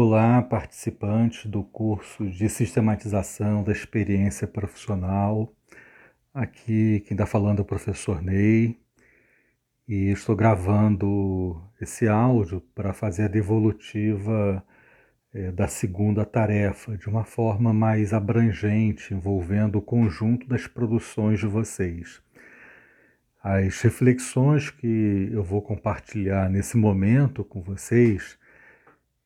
Olá, participantes do curso de sistematização da experiência profissional. Aqui quem está falando é o professor Ney e estou gravando esse áudio para fazer a devolutiva é, da segunda tarefa de uma forma mais abrangente, envolvendo o conjunto das produções de vocês. As reflexões que eu vou compartilhar nesse momento com vocês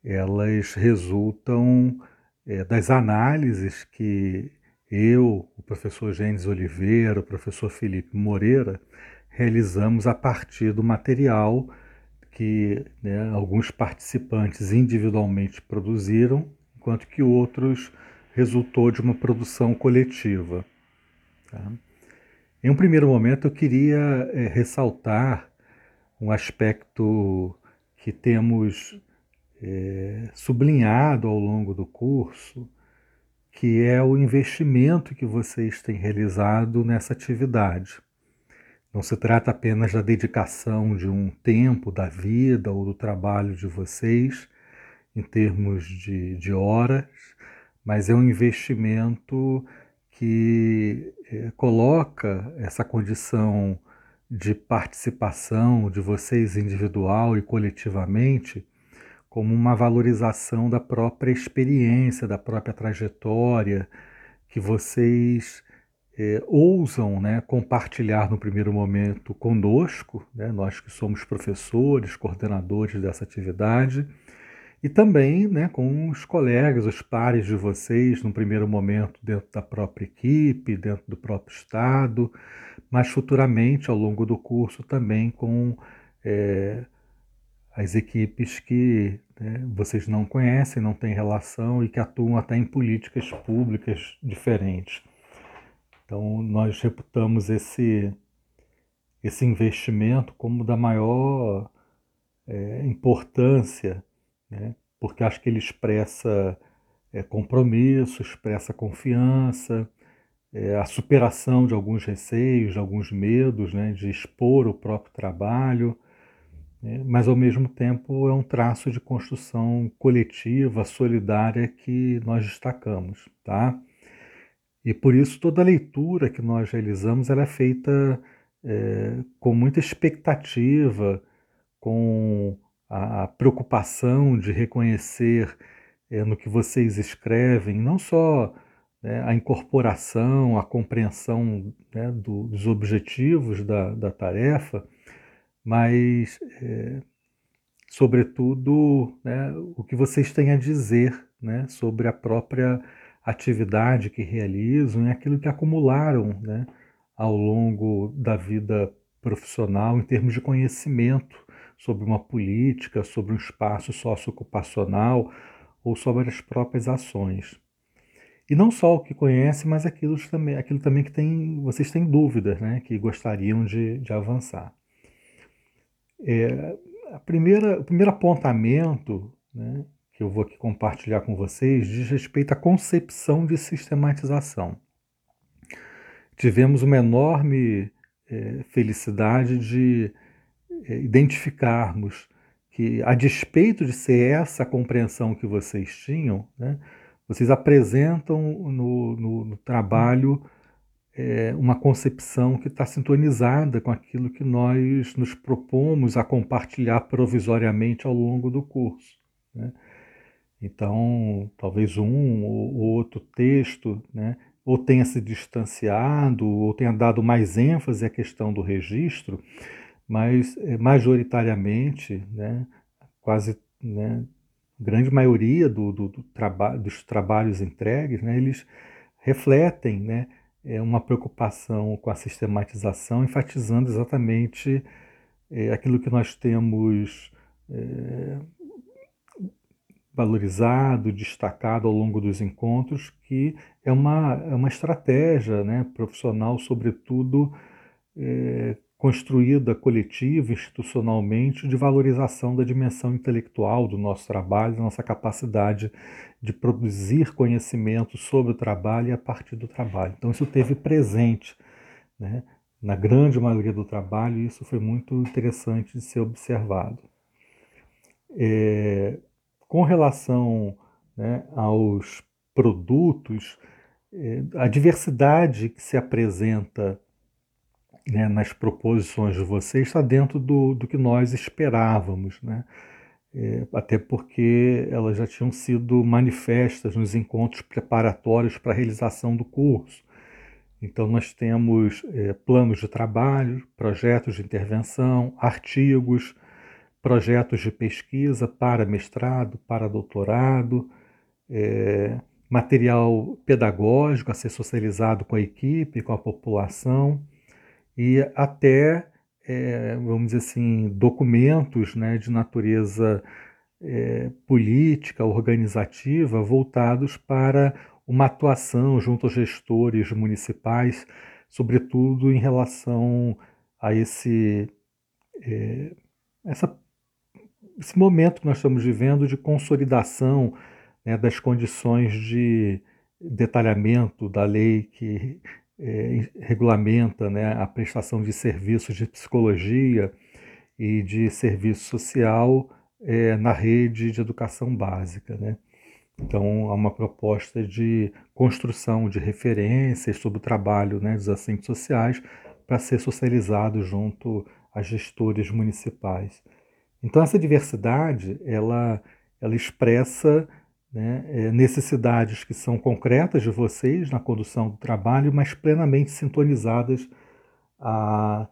elas resultam é, das análises que eu, o professor Gênesis Oliveira, o professor Felipe Moreira, realizamos a partir do material que né, alguns participantes individualmente produziram, enquanto que outros resultou de uma produção coletiva. Tá? Em um primeiro momento, eu queria é, ressaltar um aspecto que temos é, sublinhado ao longo do curso, que é o investimento que vocês têm realizado nessa atividade. Não se trata apenas da dedicação de um tempo da vida ou do trabalho de vocês, em termos de, de horas, mas é um investimento que é, coloca essa condição de participação de vocês individual e coletivamente como uma valorização da própria experiência, da própria trajetória, que vocês é, ousam né, compartilhar no primeiro momento conosco, né, nós que somos professores, coordenadores dessa atividade, e também né, com os colegas, os pares de vocês, no primeiro momento dentro da própria equipe, dentro do próprio Estado, mas futuramente, ao longo do curso, também com é, as equipes que né, vocês não conhecem, não têm relação e que atuam até em políticas públicas diferentes. Então, nós reputamos esse, esse investimento como da maior é, importância, né, porque acho que ele expressa é, compromisso, expressa confiança, é, a superação de alguns receios, de alguns medos, né, de expor o próprio trabalho? Mas ao mesmo tempo é um traço de construção coletiva, solidária que nós destacamos, tá? E por isso toda leitura que nós realizamos ela é feita é, com muita expectativa, com a, a preocupação de reconhecer é, no que vocês escrevem, não só né, a incorporação, a compreensão né, do, dos objetivos da, da tarefa, mas, é, sobretudo, né, o que vocês têm a dizer né, sobre a própria atividade que realizam e aquilo que acumularam né, ao longo da vida profissional em termos de conhecimento sobre uma política, sobre um espaço socioocupacional ou sobre as próprias ações. E não só o que conhece, mas aquilo também, aquilo também que tem, vocês têm dúvidas, né, que gostariam de, de avançar. É, a primeira, o primeiro apontamento né, que eu vou aqui compartilhar com vocês diz respeito à concepção de sistematização. Tivemos uma enorme é, felicidade de é, identificarmos que, a despeito de ser essa compreensão que vocês tinham, né, vocês apresentam no, no, no trabalho é, uma concepção que está sintonizada com aquilo que nós nos propomos a compartilhar provisoriamente ao longo do curso. Né? Então, talvez um ou outro texto, né, ou tenha se distanciado, ou tenha dado mais ênfase à questão do registro, mas é, majoritariamente, né, quase né, grande maioria do, do, do traba dos trabalhos entregues, né, eles refletem né, é uma preocupação com a sistematização, enfatizando exatamente é, aquilo que nós temos é, valorizado, destacado ao longo dos encontros, que é uma, é uma estratégia né, profissional, sobretudo é, construída coletiva, institucionalmente, de valorização da dimensão intelectual do nosso trabalho, da nossa capacidade de produzir conhecimento sobre o trabalho e a partir do trabalho. Então, isso teve presente né, na grande maioria do trabalho e isso foi muito interessante de ser observado. É, com relação né, aos produtos, é, a diversidade que se apresenta né, nas proposições de vocês está dentro do, do que nós esperávamos, né? É, até porque elas já tinham sido manifestas nos encontros preparatórios para a realização do curso. Então, nós temos é, planos de trabalho, projetos de intervenção, artigos, projetos de pesquisa para mestrado, para doutorado, é, material pedagógico a ser socializado com a equipe, com a população, e até, é, vamos dizer assim, documentos né, de natureza é, política, organizativa, voltados para uma atuação junto aos gestores municipais, sobretudo em relação a esse, é, essa, esse momento que nós estamos vivendo de consolidação né, das condições de detalhamento da lei que é, regulamenta né, a prestação de serviços de psicologia e de serviço social é, na rede de educação básica. Né? Então, há uma proposta de construção de referências sobre o trabalho né, dos assistentes sociais para ser socializado junto a gestores municipais. Então, essa diversidade ela, ela expressa né, é, necessidades que são concretas de vocês na condução do trabalho, mas plenamente sintonizadas a,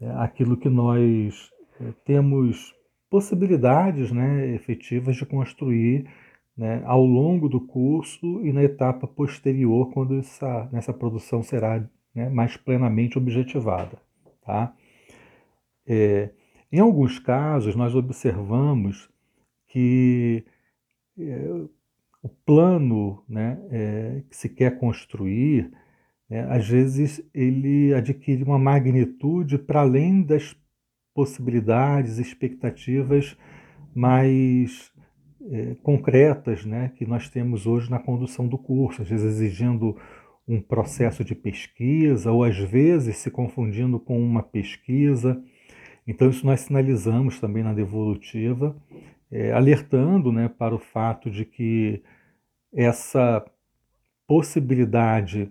é, aquilo que nós é, temos possibilidades né, efetivas de construir né, ao longo do curso e na etapa posterior, quando essa, essa produção será né, mais plenamente objetivada. Tá? É, em alguns casos, nós observamos que é, o plano né, é, que se quer construir, né, às vezes ele adquire uma magnitude para além das possibilidades, expectativas mais é, concretas né, que nós temos hoje na condução do curso, às vezes exigindo um processo de pesquisa, ou às vezes se confundindo com uma pesquisa. Então, isso nós sinalizamos também na devolutiva, é, alertando né, para o fato de que essa possibilidade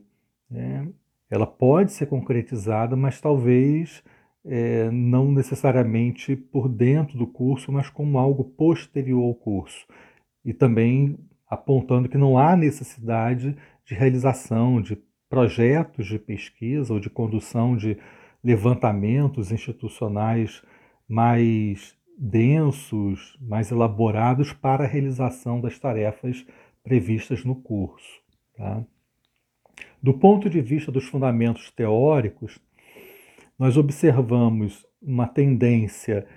né, ela pode ser concretizada, mas talvez é, não necessariamente por dentro do curso, mas como algo posterior ao curso. E também apontando que não há necessidade de realização de projetos de pesquisa ou de condução de levantamentos institucionais mais densos, mais elaborados para a realização das tarefas previstas no curso. Tá? Do ponto de vista dos fundamentos teóricos, nós observamos uma tendência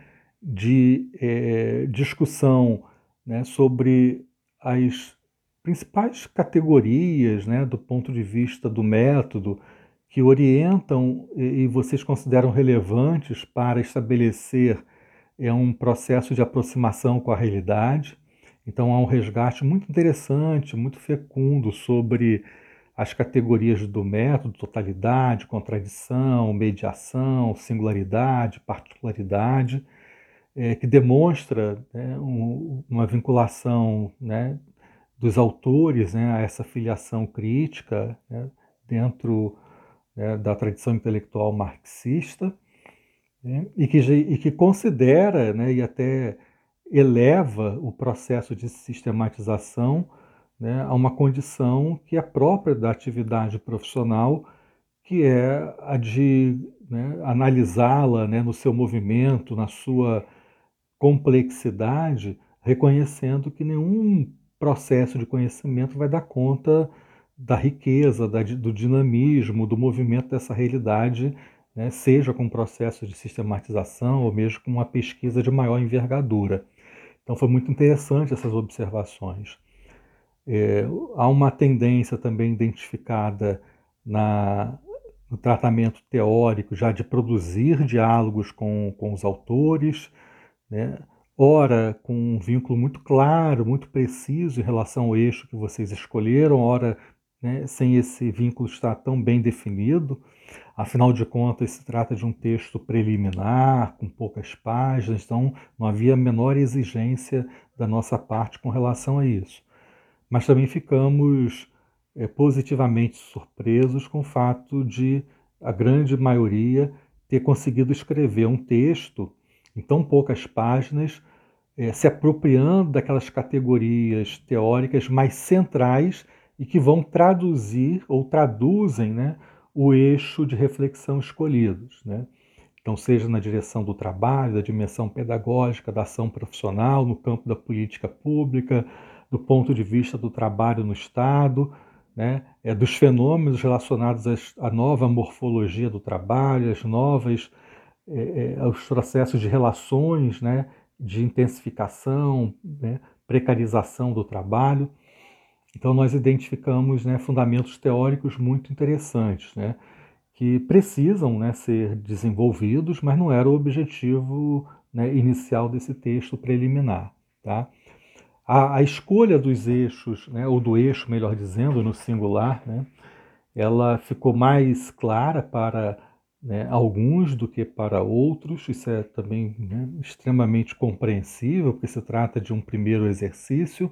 de é, discussão né, sobre as principais categorias né, do ponto de vista do método que orientam e vocês consideram relevantes para estabelecer é um processo de aproximação com a realidade. Então há um resgate muito interessante, muito fecundo sobre as categorias do método, totalidade, contradição, mediação, singularidade, particularidade, é, que demonstra né, um, uma vinculação né, dos autores né, a essa filiação crítica né, dentro né, da tradição intelectual marxista né, e, que, e que considera né, e até eleva o processo de sistematização né, a uma condição que é própria da atividade profissional, que é a de né, analisá-la né, no seu movimento, na sua complexidade, reconhecendo que nenhum processo de conhecimento vai dar conta da riqueza, da, do dinamismo, do movimento dessa realidade, né, seja com um processo de sistematização ou mesmo com uma pesquisa de maior envergadura. Então foi muito interessante essas observações. É, há uma tendência também identificada na, no tratamento teórico já de produzir diálogos com, com os autores, né? ora com um vínculo muito claro, muito preciso em relação ao eixo que vocês escolheram, ora né, sem esse vínculo estar tão bem definido. Afinal de contas, se trata de um texto preliminar, com poucas páginas, então não havia a menor exigência da nossa parte com relação a isso. Mas também ficamos é, positivamente surpresos com o fato de a grande maioria ter conseguido escrever um texto em tão poucas páginas, é, se apropriando daquelas categorias teóricas mais centrais e que vão traduzir ou traduzem né, o eixo de reflexão escolhidos. Né? Então, seja na direção do trabalho, da dimensão pedagógica, da ação profissional, no campo da política pública, do ponto de vista do trabalho no Estado, né? é, dos fenômenos relacionados à nova morfologia do trabalho, às novas, é, é, aos processos de relações, né? de intensificação, né? precarização do trabalho. Então, nós identificamos né, fundamentos teóricos muito interessantes, né, que precisam né, ser desenvolvidos, mas não era o objetivo né, inicial desse texto preliminar. Tá? A, a escolha dos eixos, né, ou do eixo, melhor dizendo, no singular, né, ela ficou mais clara para alguns do que para outros. Isso é também extremamente compreensível, porque se trata de um primeiro exercício,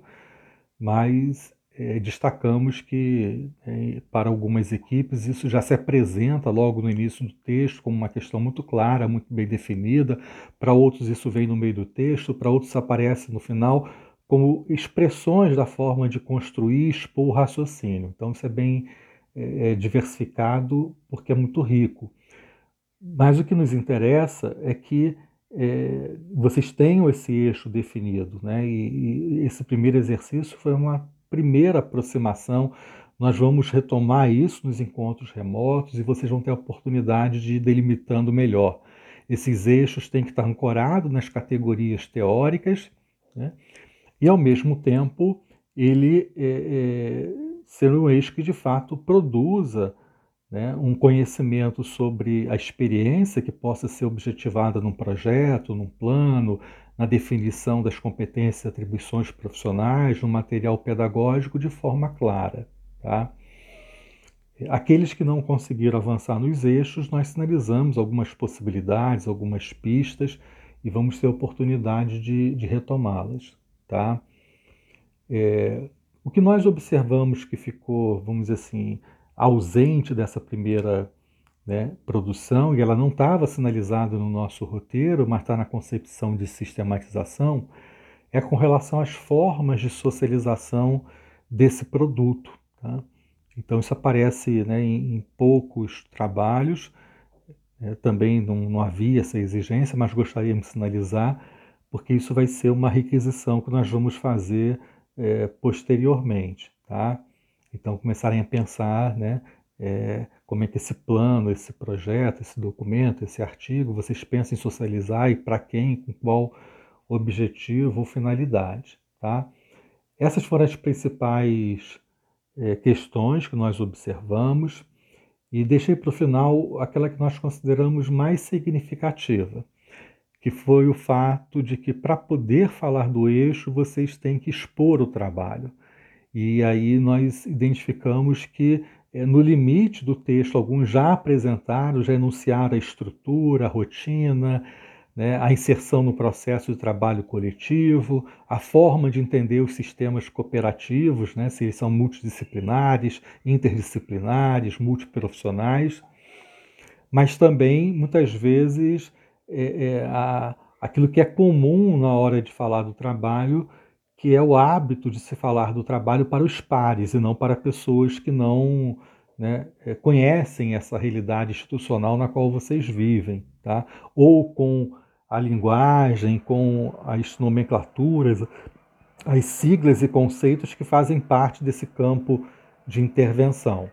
mas é, destacamos que é, para algumas equipes isso já se apresenta logo no início do texto como uma questão muito clara, muito bem definida. Para outros isso vem no meio do texto, para outros aparece no final como expressões da forma de construir, expor o raciocínio. Então isso é bem é, é diversificado porque é muito rico. Mas o que nos interessa é que é, vocês tenham esse eixo definido, né? E, e esse primeiro exercício foi uma primeira aproximação. Nós vamos retomar isso nos encontros remotos e vocês vão ter a oportunidade de ir delimitando melhor. Esses eixos têm que estar ancorados nas categorias teóricas né? e, ao mesmo tempo, ele é, é, ser um eixo que de fato produza né, um conhecimento sobre a experiência que possa ser objetivada num projeto, num plano, na definição das competências e atribuições profissionais, no material pedagógico de forma clara. Tá? Aqueles que não conseguiram avançar nos eixos, nós sinalizamos algumas possibilidades, algumas pistas e vamos ter oportunidade de, de retomá-las. Tá? É, o que nós observamos que ficou, vamos dizer assim, ausente dessa primeira né, produção, e ela não estava sinalizada no nosso roteiro, mas está na concepção de sistematização, é com relação às formas de socialização desse produto. Tá? Então, isso aparece né, em, em, poucos trabalhos, é, também não, não, havia essa exigência, mas gostaríamos de sinalizar, porque isso vai ser uma requisição que nós vamos fazer é, posteriormente. Tá? Então, começarem a pensar né, é, como é que esse plano, esse projeto, esse documento, esse artigo, vocês pensam em socializar e para quem, com qual objetivo ou finalidade. Tá? Essas foram as principais é, questões que nós observamos e deixei para o final aquela que nós consideramos mais significativa, que foi o fato de que para poder falar do eixo vocês têm que expor o trabalho. E aí nós identificamos que é, no limite do texto, alguns já apresentaram, já enunciaram a estrutura, a rotina, né, a inserção no processo de trabalho coletivo, a forma de entender os sistemas cooperativos, né, se eles são multidisciplinares, interdisciplinares, multiprofissionais, mas também, muitas vezes, é, é, a, aquilo que é comum na hora de falar do trabalho, que é o hábito de se falar do trabalho para os pares e não para pessoas que não né, é, conhecem essa realidade institucional na qual vocês vivem, tá? ou com a linguagem, com as nomenclaturas, as siglas e conceitos que fazem parte desse campo de intervenção.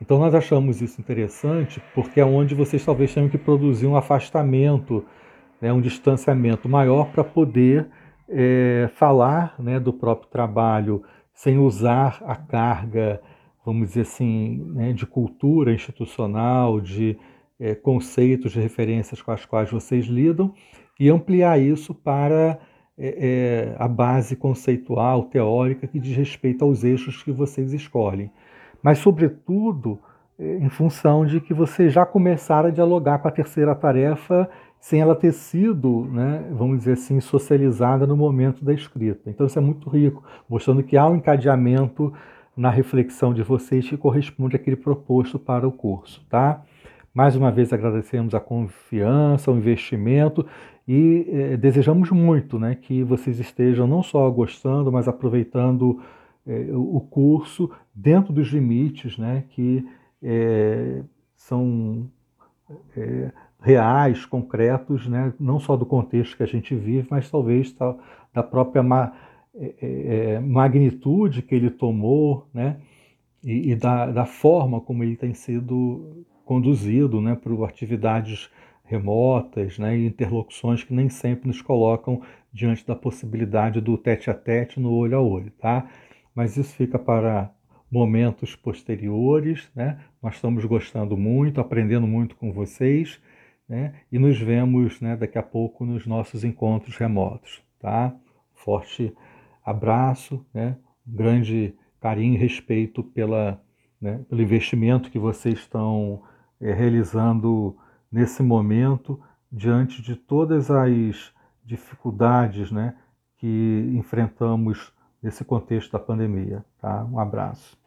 Então nós achamos isso interessante porque é onde vocês talvez tenham que produzir um afastamento, né, um distanciamento maior para poder é, falar né, do próprio trabalho sem usar a carga, vamos dizer assim, né, de cultura institucional, de é, conceitos, de referências com as quais vocês lidam, e ampliar isso para é, é a base conceitual, teórica, que diz respeito aos eixos que vocês escolhem. mas, sobretudo, é, em função de que você já começaram a dialogar com a terceira tarefa sem ela ter sido, né, vamos dizer assim, socializada no momento da escrita. Então isso é muito rico, mostrando que há um encadeamento na reflexão de vocês que corresponde àquele proposto para o curso, tá? Mais uma vez agradecemos a confiança, o investimento e eh, desejamos muito né, que vocês estejam não só gostando, mas aproveitando eh, o curso dentro dos limites né, que eh, são reais, concretos, né, não só do contexto que a gente vive, mas talvez da própria ma magnitude que ele tomou né, e, e da, da forma como ele tem sido conduzido né, por atividades remotas né, e interlocuções que nem sempre nos colocam diante da possibilidade do tete a tete no olho a olho. Tá? Mas isso fica para momentos posteriores. Né? Nós estamos gostando muito, aprendendo muito com vocês né? e nos vemos né, daqui a pouco nos nossos encontros remotos. Tá? Forte abraço, né? um grande carinho e respeito pela, né, pelo investimento que vocês estão é, realizando nesse momento, diante de todas as dificuldades né, que enfrentamos nesse contexto da pandemia. Tá? Um abraço.